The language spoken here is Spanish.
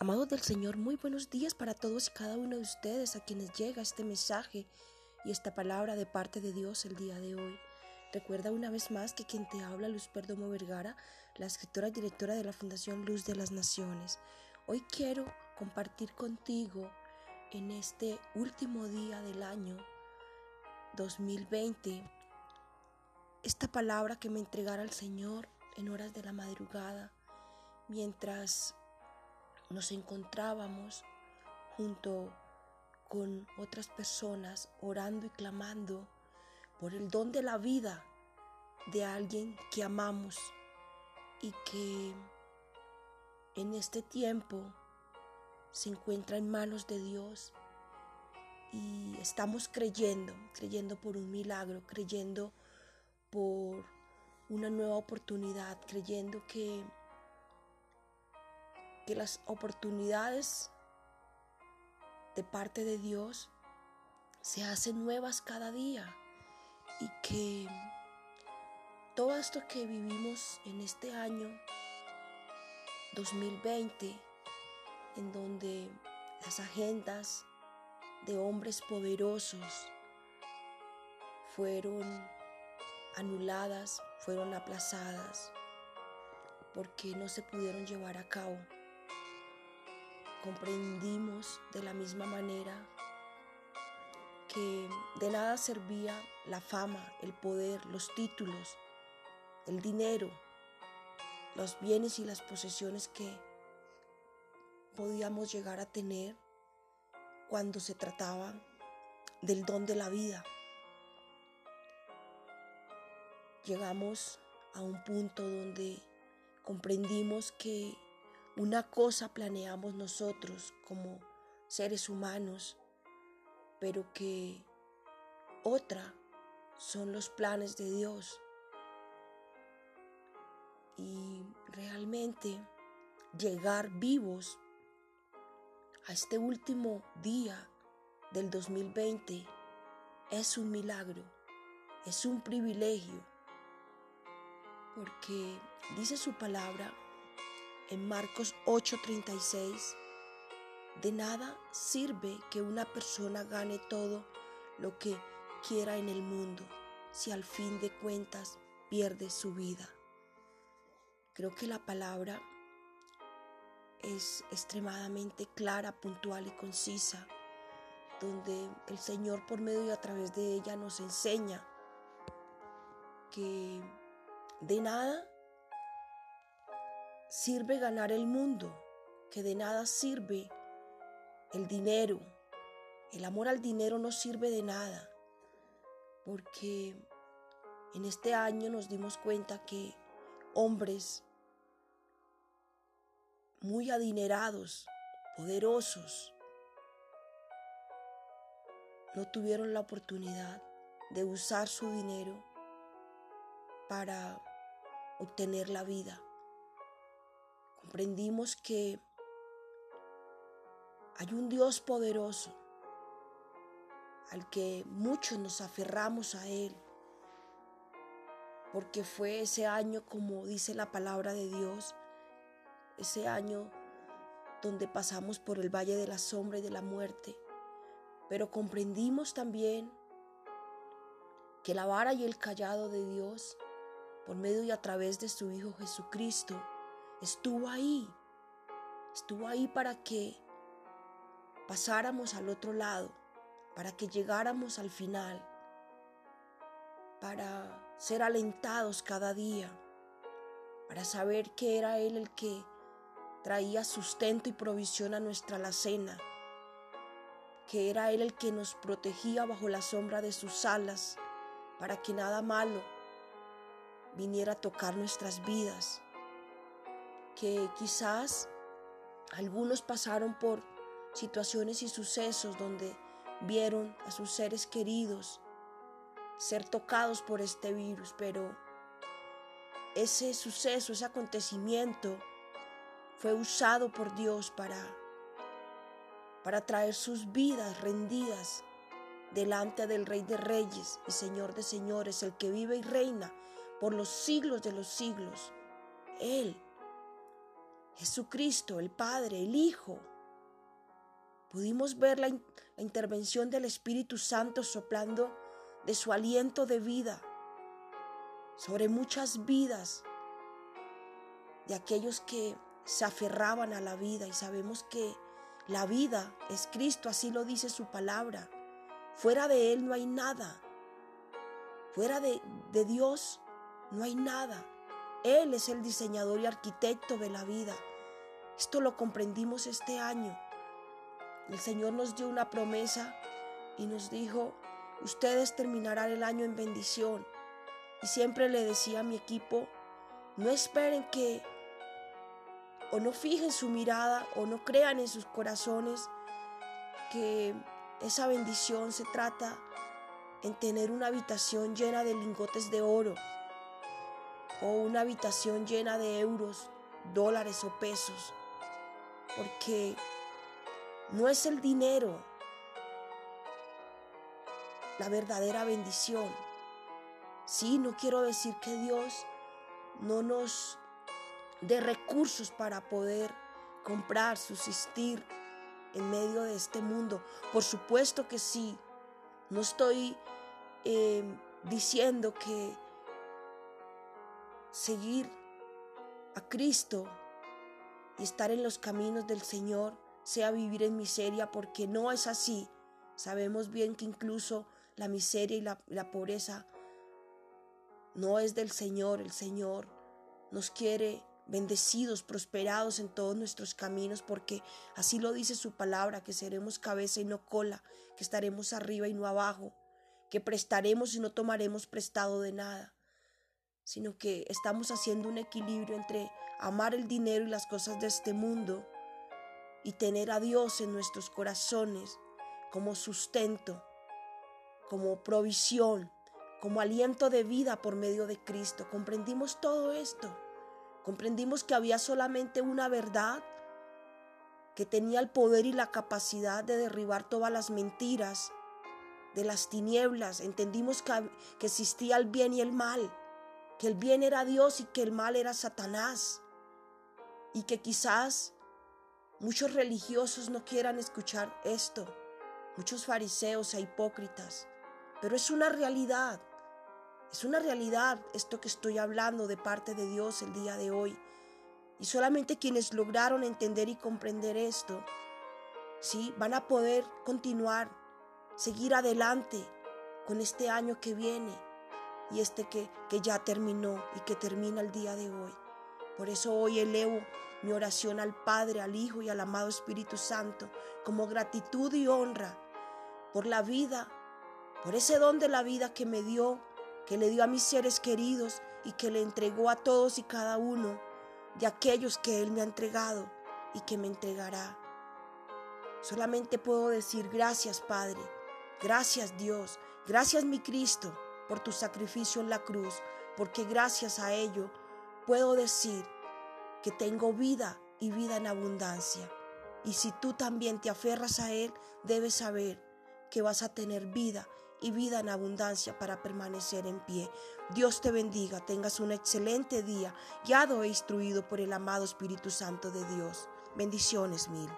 Amados del Señor, muy buenos días para todos y cada uno de ustedes a quienes llega este mensaje y esta palabra de parte de Dios el día de hoy. Recuerda una vez más que quien te habla, Luz Perdomo Vergara, la escritora y directora de la Fundación Luz de las Naciones. Hoy quiero compartir contigo en este último día del año 2020 esta palabra que me entregara el Señor en horas de la madrugada mientras nos encontrábamos junto con otras personas orando y clamando por el don de la vida de alguien que amamos y que en este tiempo se encuentra en manos de Dios. Y estamos creyendo, creyendo por un milagro, creyendo por una nueva oportunidad, creyendo que que las oportunidades de parte de Dios se hacen nuevas cada día y que todo esto que vivimos en este año 2020, en donde las agendas de hombres poderosos fueron anuladas, fueron aplazadas, porque no se pudieron llevar a cabo comprendimos de la misma manera que de nada servía la fama, el poder, los títulos, el dinero, los bienes y las posesiones que podíamos llegar a tener cuando se trataba del don de la vida. Llegamos a un punto donde comprendimos que una cosa planeamos nosotros como seres humanos, pero que otra son los planes de Dios. Y realmente llegar vivos a este último día del 2020 es un milagro, es un privilegio, porque dice su palabra en Marcos 8:36, de nada sirve que una persona gane todo lo que quiera en el mundo si al fin de cuentas pierde su vida. Creo que la palabra es extremadamente clara, puntual y concisa, donde el Señor por medio y a través de ella nos enseña que de nada sirve ganar el mundo, que de nada sirve el dinero. El amor al dinero no sirve de nada, porque en este año nos dimos cuenta que hombres muy adinerados, poderosos, no tuvieron la oportunidad de usar su dinero para obtener la vida comprendimos que hay un Dios poderoso al que muchos nos aferramos a Él, porque fue ese año, como dice la palabra de Dios, ese año donde pasamos por el valle de la sombra y de la muerte, pero comprendimos también que la vara y el callado de Dios, por medio y a través de su Hijo Jesucristo, estuvo ahí, estuvo ahí para que pasáramos al otro lado, para que llegáramos al final, para ser alentados cada día, para saber que era Él el que traía sustento y provisión a nuestra alacena, que era Él el que nos protegía bajo la sombra de sus alas, para que nada malo viniera a tocar nuestras vidas que quizás algunos pasaron por situaciones y sucesos donde vieron a sus seres queridos ser tocados por este virus, pero ese suceso, ese acontecimiento fue usado por Dios para para traer sus vidas rendidas delante del Rey de Reyes y Señor de Señores, el que vive y reina por los siglos de los siglos. Él Jesucristo, el Padre, el Hijo. Pudimos ver la, intervención del Espíritu Santo soplando de su aliento de vida sobre muchas vidas de aquellos que se aferraban a la vida y sabemos que la vida es Cristo, así lo dice su palabra. Fuera de Él no hay nada. Fuera de Dios no hay nada. Él es el diseñador y arquitecto de la vida. Esto lo comprendimos este año. El Señor nos dio una promesa y nos dijo, ustedes terminarán el año en bendición. Y siempre le decía a mi equipo, no esperen que o no fijen su mirada o no crean en sus corazones que esa bendición se trata en tener una habitación llena de lingotes de oro o una habitación llena de euros, dólares o pesos, porque no es el dinero la verdadera bendición. Sí, no quiero decir que Dios no nos dé recursos para poder comprar, subsistir en medio de este mundo. Por supuesto que sí. No estoy eh, diciendo que seguir a Cristo y estar en los caminos del Señor sea vivir en miseria, porque no es así. Sabemos bien que incluso la miseria y la, la pobreza no es del Señor. El Señor nos quiere bendecidos, prosperados en todos nuestros caminos, porque así lo dice su palabra, que seremos cabeza y no cola, que estaremos arriba y no abajo, que prestaremos y no tomaremos prestado de nada, sino que estamos haciendo un equilibrio entre amar el dinero y las cosas de este mundo y tener a Dios en nuestros corazones como sustento, como provisión, como aliento de vida por medio de Cristo. ¿Comprendimos todo esto? Comprendimos que había solamente una verdad que tenía el poder y la capacidad de derribar todas las mentiras de las tinieblas. Entendimos que, existía el bien y el mal, que el bien era Dios y que el mal era Satanás. Y que quizás muchos religiosos no quieran escuchar esto, muchos fariseos e hipócritas, pero es una realidad. Es una realidad esto que estoy hablando de parte de Dios el día de hoy. Y solamente quienes lograron entender y comprender esto, sí, van a poder continuar, seguir adelante con este año que viene y este que, que ya terminó y que termina el día de hoy. Por eso hoy elevo mi oración al Padre, al Hijo y al amado Espíritu Santo como gratitud y honra por la vida, por ese don de la vida que me dio que le dio a mis seres queridos y que le entregó a todos y cada uno de aquellos que Él me ha entregado y que me entregará. Solamente puedo decir gracias Padre, gracias Dios, gracias mi Cristo por tu sacrificio en la cruz, porque gracias a ello puedo decir que tengo vida y vida en abundancia. Y si tú también te aferras a Él, debes saber que vas a tener vida y vida en abundancia para permanecer en pie. Dios te bendiga, tengas un excelente día, guiado e instruido por el amado Espíritu Santo de Dios. Bendiciones mil.